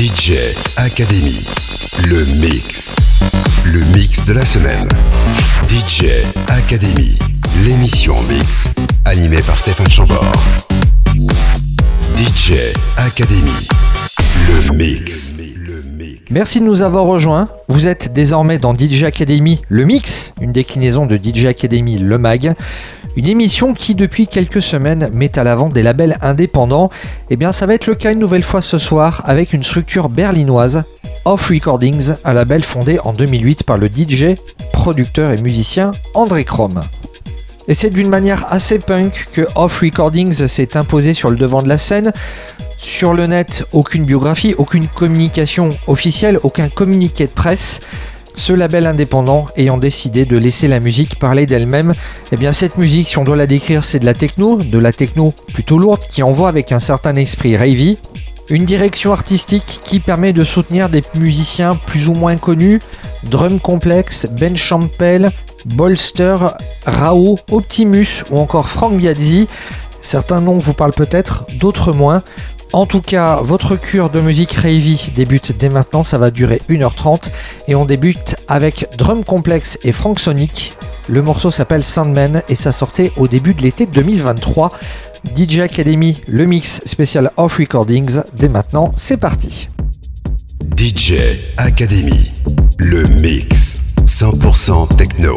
DJ Academy, le mix. Le mix de la semaine. DJ Academy, l'émission mix, animée par Stéphane Chambord. DJ Academy, le mix. Merci de nous avoir rejoints. Vous êtes désormais dans DJ Academy, le mix, une déclinaison de DJ Academy, le mag. Une émission qui, depuis quelques semaines, met à l'avant des labels indépendants. Eh bien, ça va être le cas une nouvelle fois ce soir avec une structure berlinoise, Off Recordings, un label fondé en 2008 par le DJ, producteur et musicien André Krom. Et c'est d'une manière assez punk que Off Recordings s'est imposé sur le devant de la scène. Sur le net, aucune biographie, aucune communication officielle, aucun communiqué de presse ce label indépendant ayant décidé de laisser la musique parler d'elle-même, eh bien cette musique, si on doit la décrire, c'est de la techno, de la techno plutôt lourde qui envoie avec un certain esprit ravey, une direction artistique qui permet de soutenir des musiciens plus ou moins connus, Drum Complex, Ben Champel, Bolster, Rao, Optimus ou encore Frank Biazzi. Certains noms vous parlent peut-être, d'autres moins. En tout cas, votre cure de musique Ravey débute dès maintenant, ça va durer 1h30 et on débute avec Drum Complex et Frank Sonic. Le morceau s'appelle Sandman et ça sortait au début de l'été 2023. DJ Academy, le mix spécial Off Recordings, dès maintenant, c'est parti. DJ Academy, le mix 100% techno.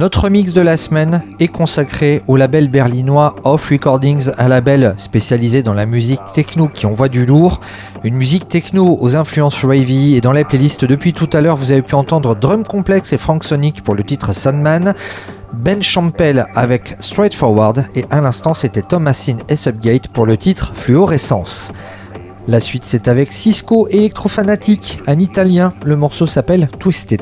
Notre mix de la semaine est consacré au label berlinois Off Recordings, un label spécialisé dans la musique techno qui envoie du lourd, une musique techno aux influences ravey et dans les playlists depuis tout à l'heure vous avez pu entendre Drum Complex et Frank Sonic pour le titre Sandman, Ben Champel avec Straightforward. Et à l'instant c'était Thomasin et Subgate pour le titre Fluorescence. La suite c'est avec Cisco Electrofanatic, un italien, le morceau s'appelle Twisted.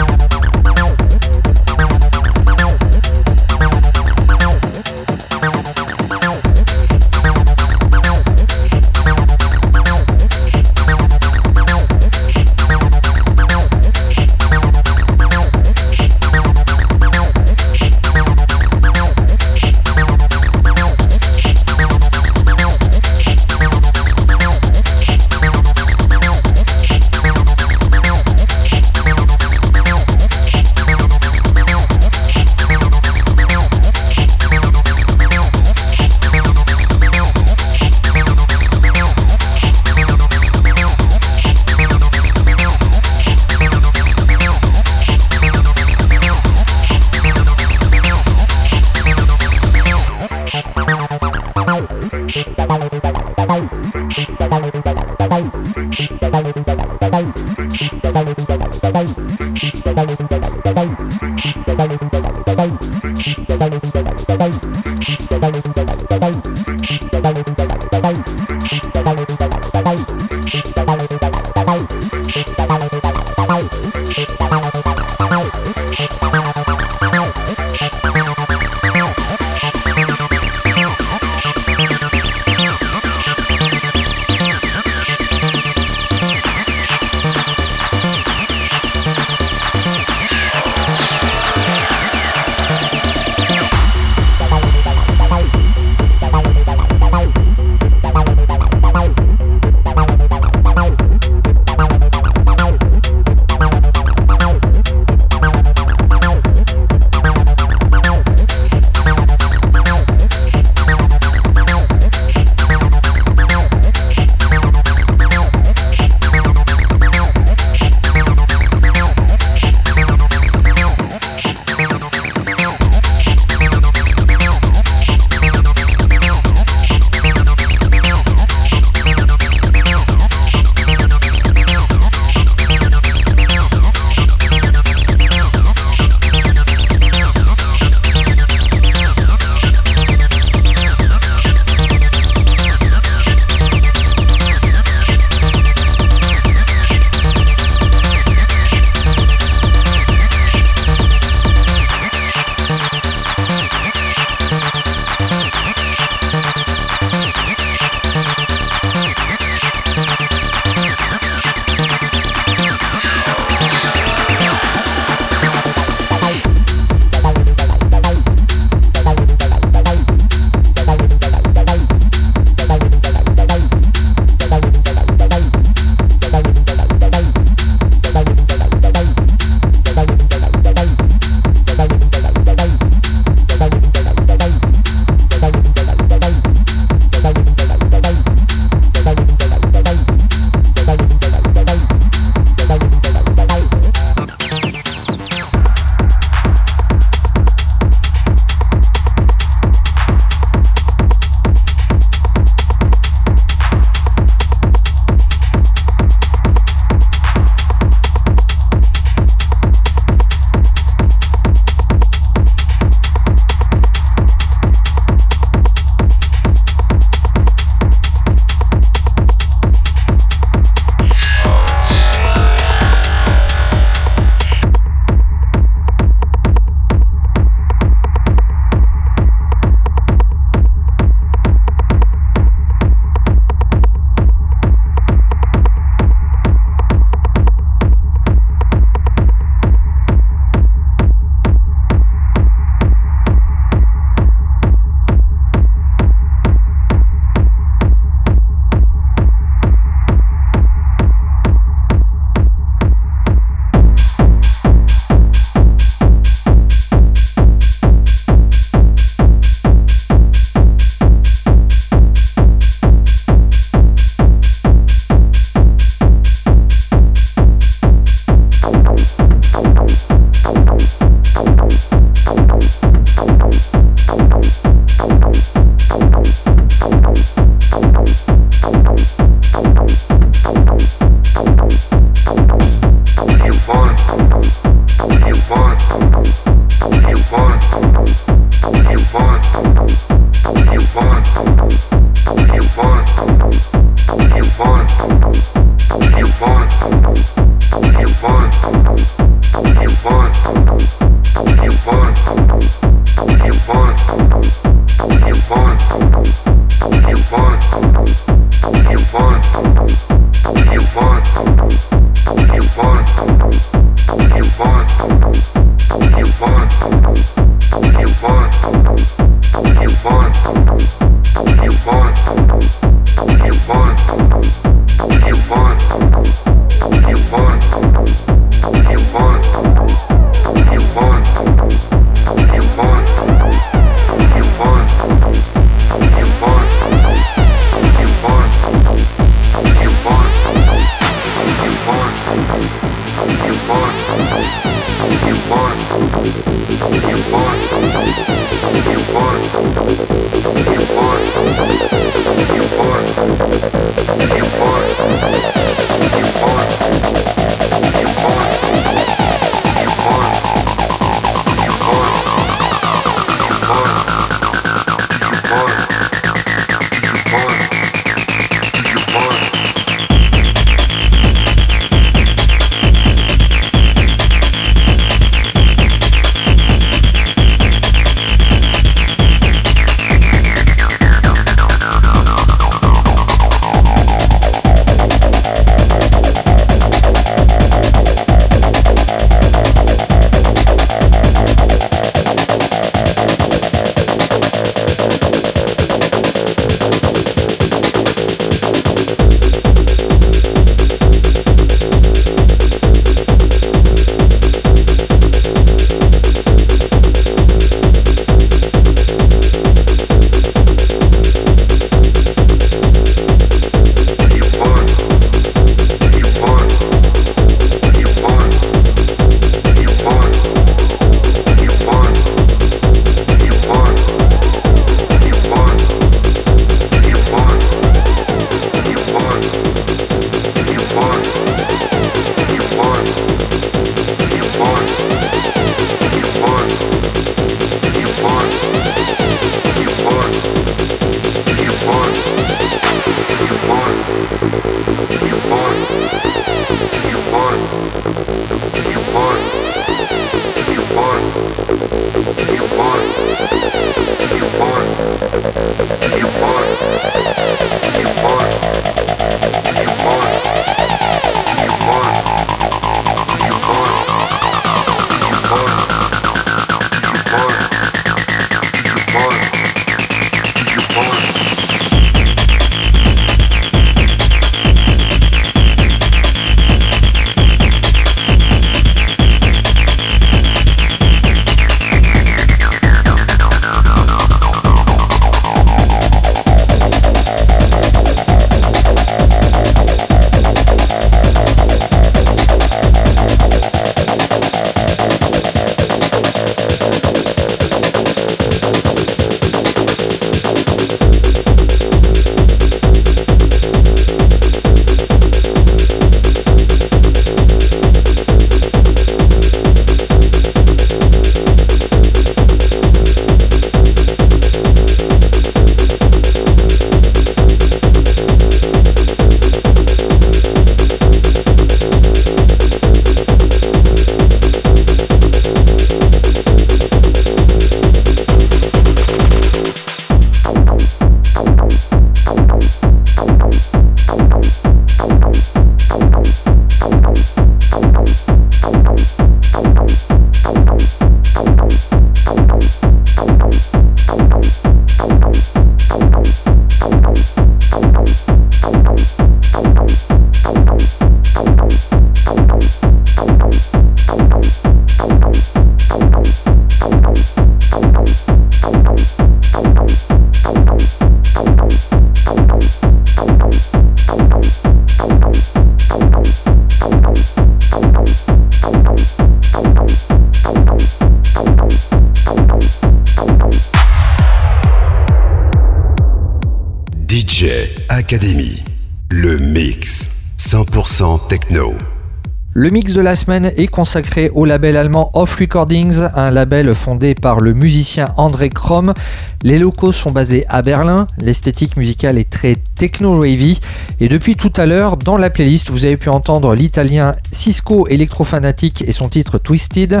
Le mix de la semaine est consacré au label allemand Off Recordings, un label fondé par le musicien André Krom. Les locaux sont basés à Berlin, l'esthétique musicale est très techno-wavy. Et depuis tout à l'heure dans la playlist vous avez pu entendre l'italien Cisco Electrofanatic et son titre Twisted,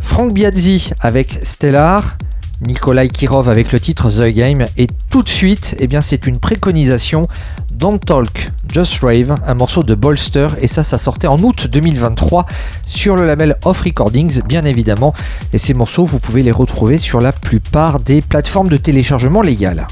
Frank Biazzi avec Stellar, Nikolai Kirov avec le titre The Game et tout de suite eh bien c'est une préconisation Don't Talk, Just Rave, un morceau de Bolster, et ça, ça sortait en août 2023 sur le label Off Recordings, bien évidemment. Et ces morceaux, vous pouvez les retrouver sur la plupart des plateformes de téléchargement légales.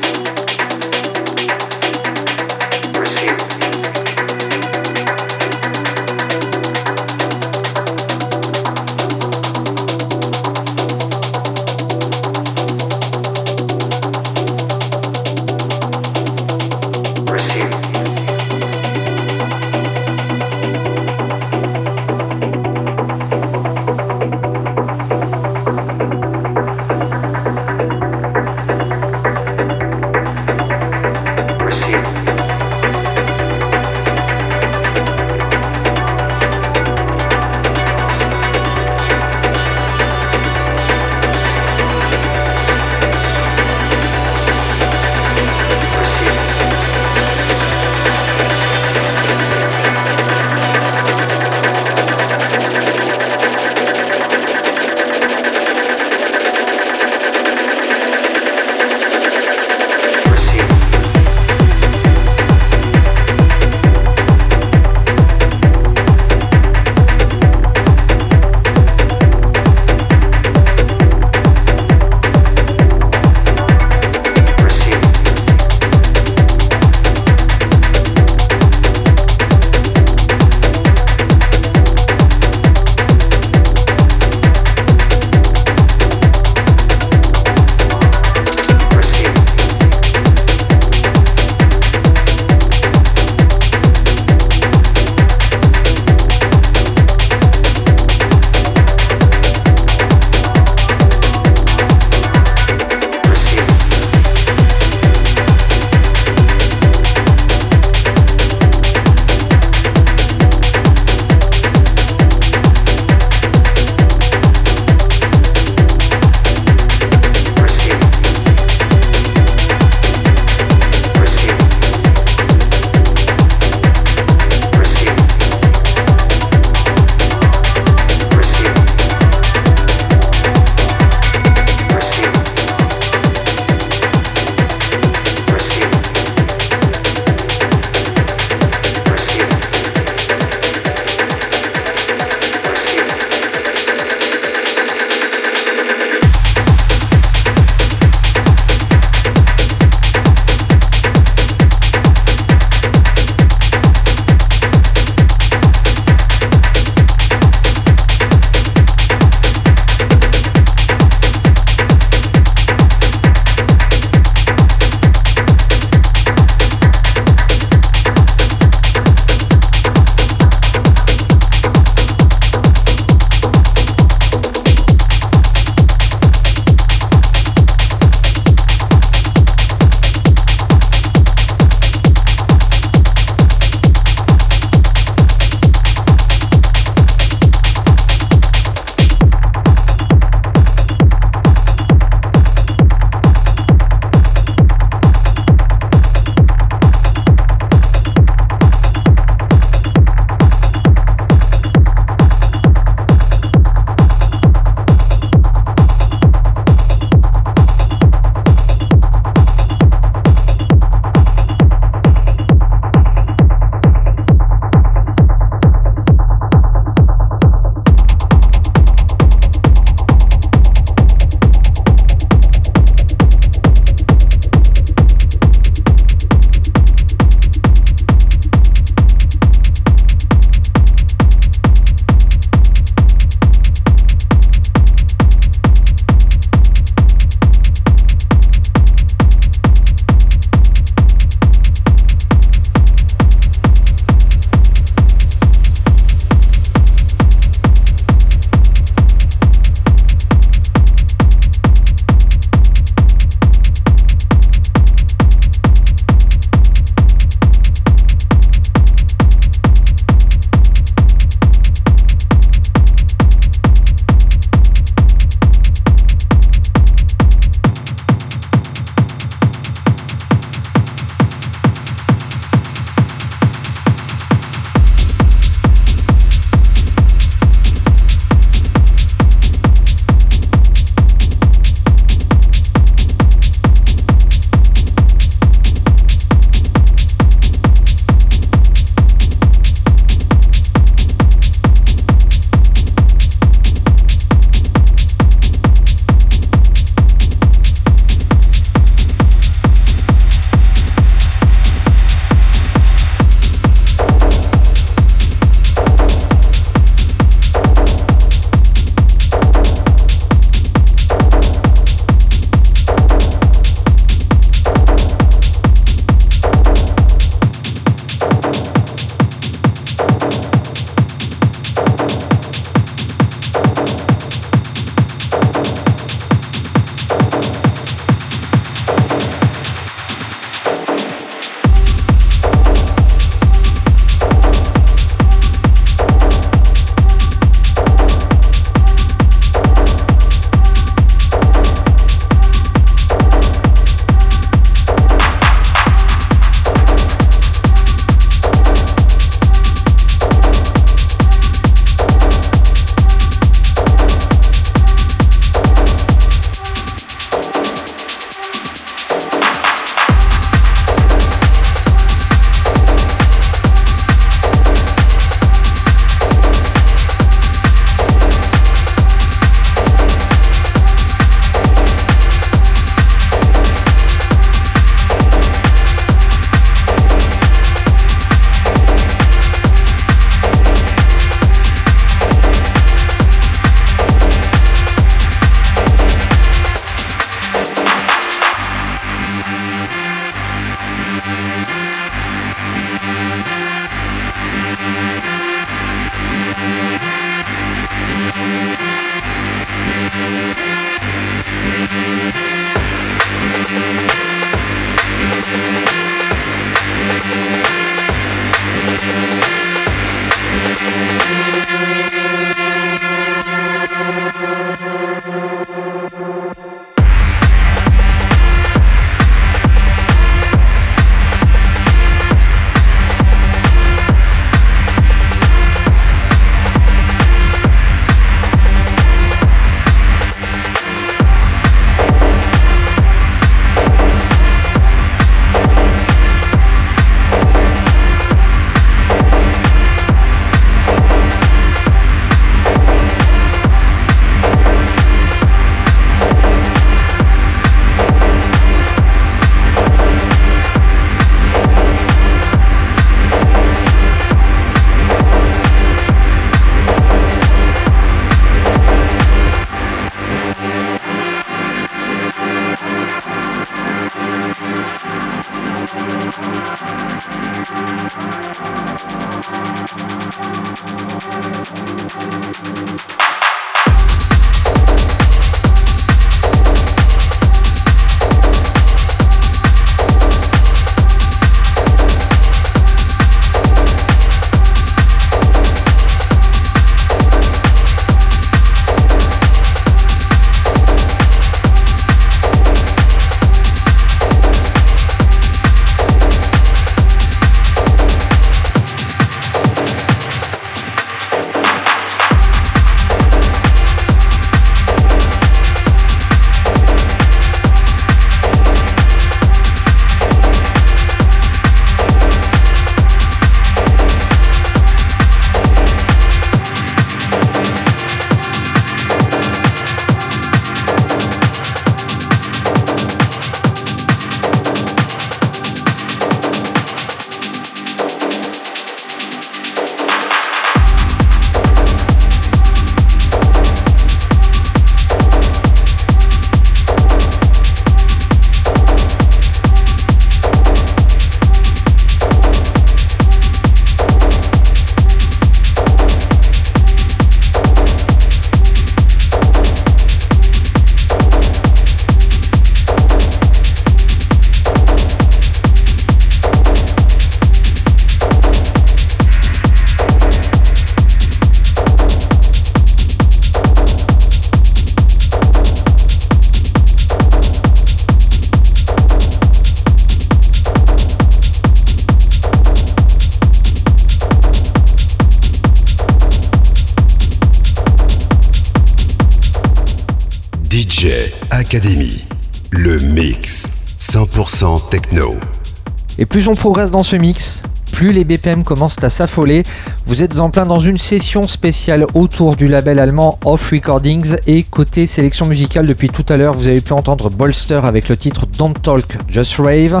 Plus on progresse dans ce mix, plus les BPM commencent à s'affoler. Vous êtes en plein dans une session spéciale autour du label allemand Off Recordings et côté sélection musicale depuis tout à l'heure, vous avez pu entendre Bolster avec le titre Don't Talk, Just Rave.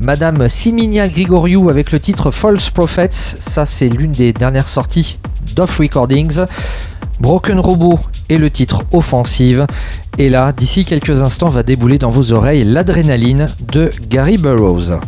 Madame Siminia Grigoriou avec le titre False Prophets, ça c'est l'une des dernières sorties d'Off Recordings. Broken Robot et le titre Offensive. Et là, d'ici quelques instants, va débouler dans vos oreilles l'adrénaline de Gary Burroughs.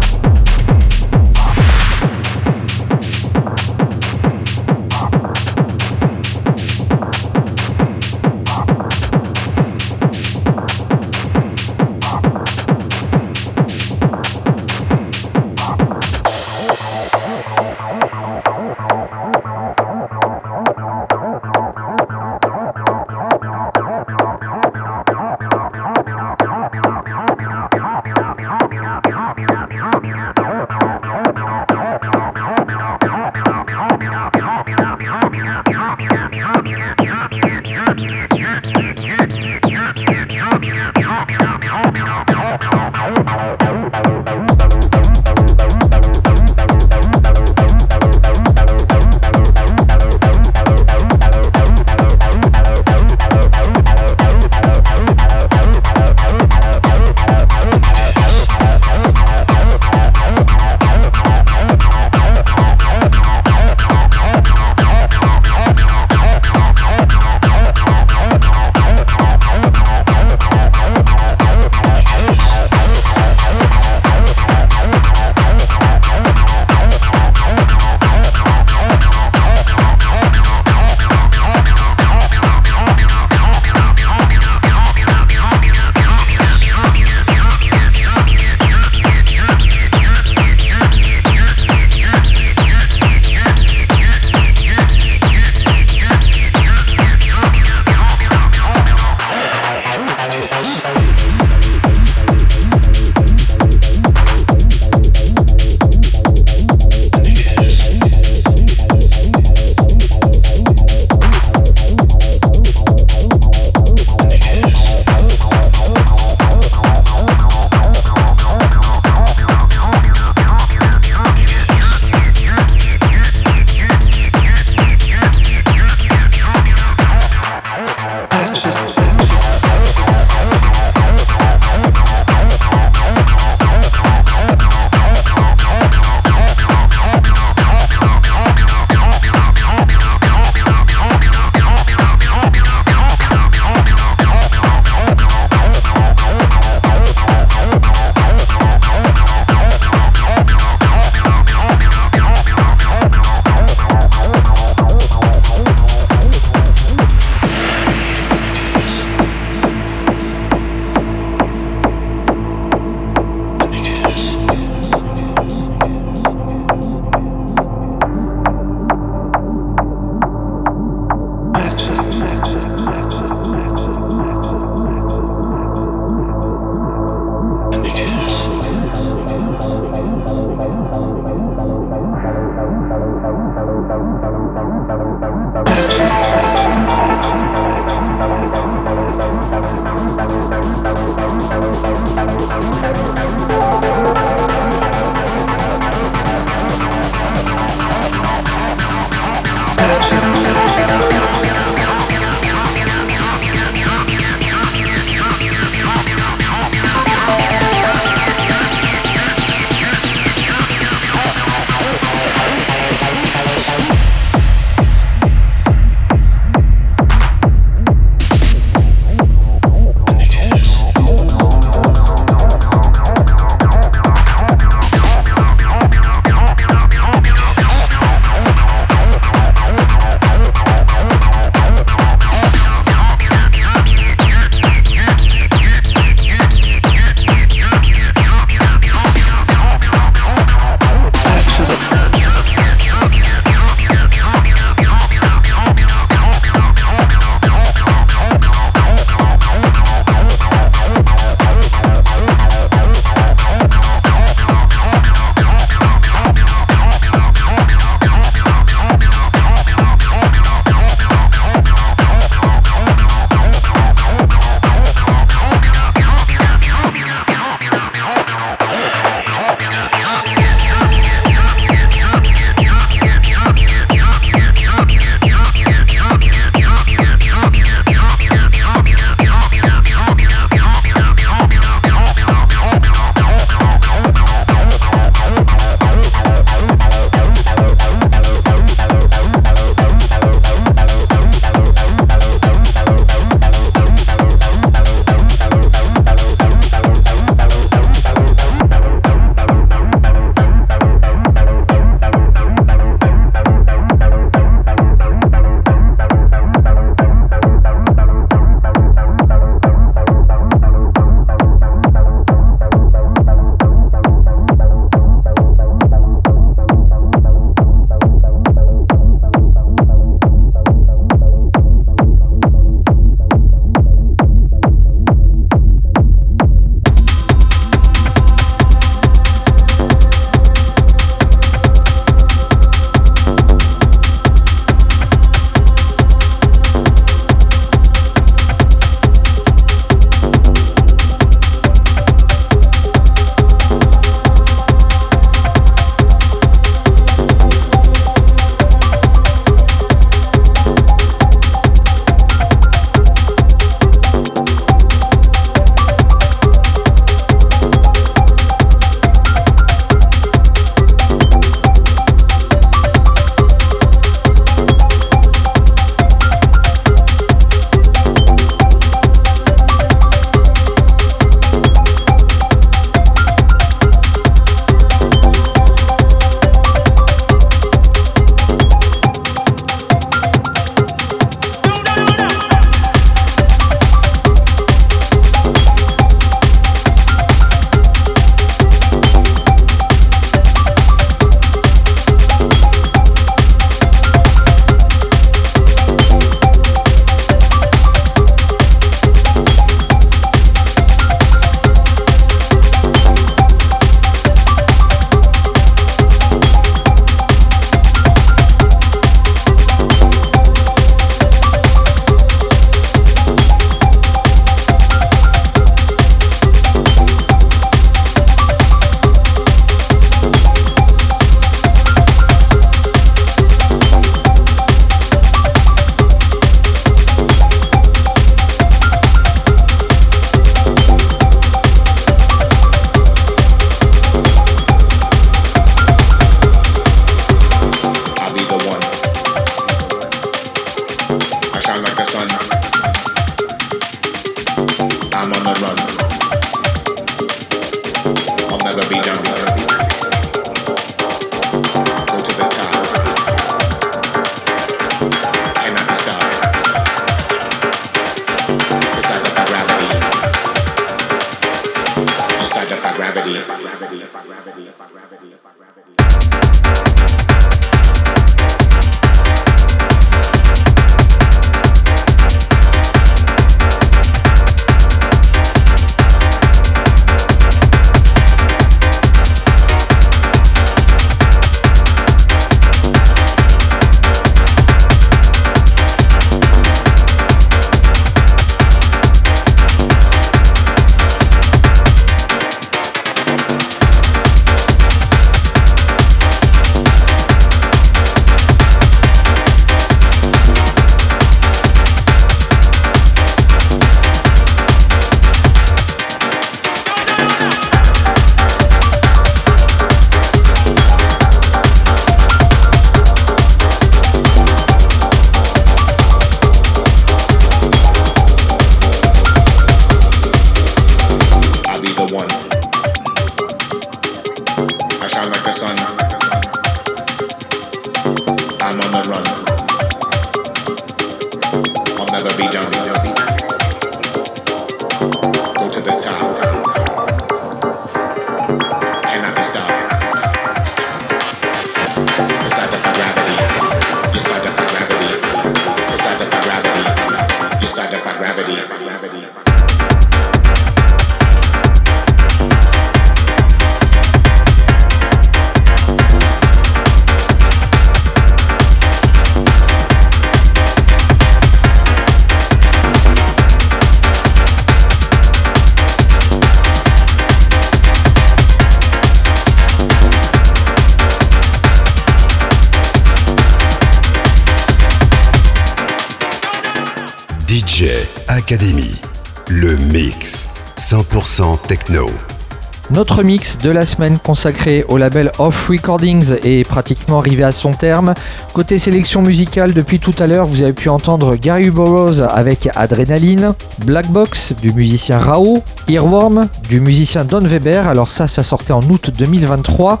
Notre mix de la semaine consacré au label Off Recordings est pratiquement arrivé à son terme. Côté sélection musicale, depuis tout à l'heure, vous avez pu entendre Gary Burroughs avec Adrenaline, Black Box du musicien Rao, Earworm du musicien Don Weber, alors ça, ça sortait en août 2023.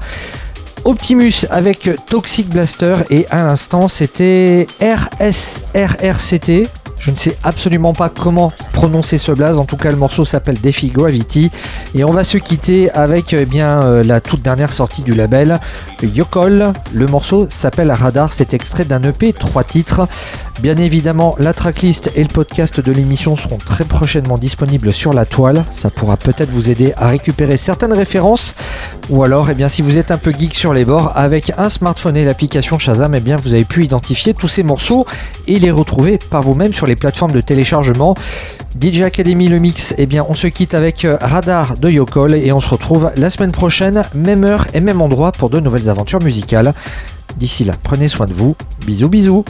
Optimus avec Toxic Blaster et à l'instant c'était RSRRCT je ne sais absolument pas comment prononcer ce blaze. En tout cas, le morceau s'appelle Defi Gravity. Et on va se quitter avec eh bien, euh, la toute dernière sortie du label, Yokol. Le morceau s'appelle Radar. C'est extrait d'un EP, trois titres. Bien évidemment, la tracklist et le podcast de l'émission seront très prochainement disponibles sur la toile. Ça pourra peut-être vous aider à récupérer certaines références. Ou alors, eh bien, si vous êtes un peu geek sur les bords, avec un smartphone et l'application Shazam, eh bien, vous avez pu identifier tous ces morceaux et les retrouver par vous-même sur les plateformes de téléchargement. DJ Academy le mix, eh bien on se quitte avec euh, Radar de Yokol et on se retrouve la semaine prochaine, même heure et même endroit pour de nouvelles aventures musicales. D'ici là, prenez soin de vous. Bisous bisous.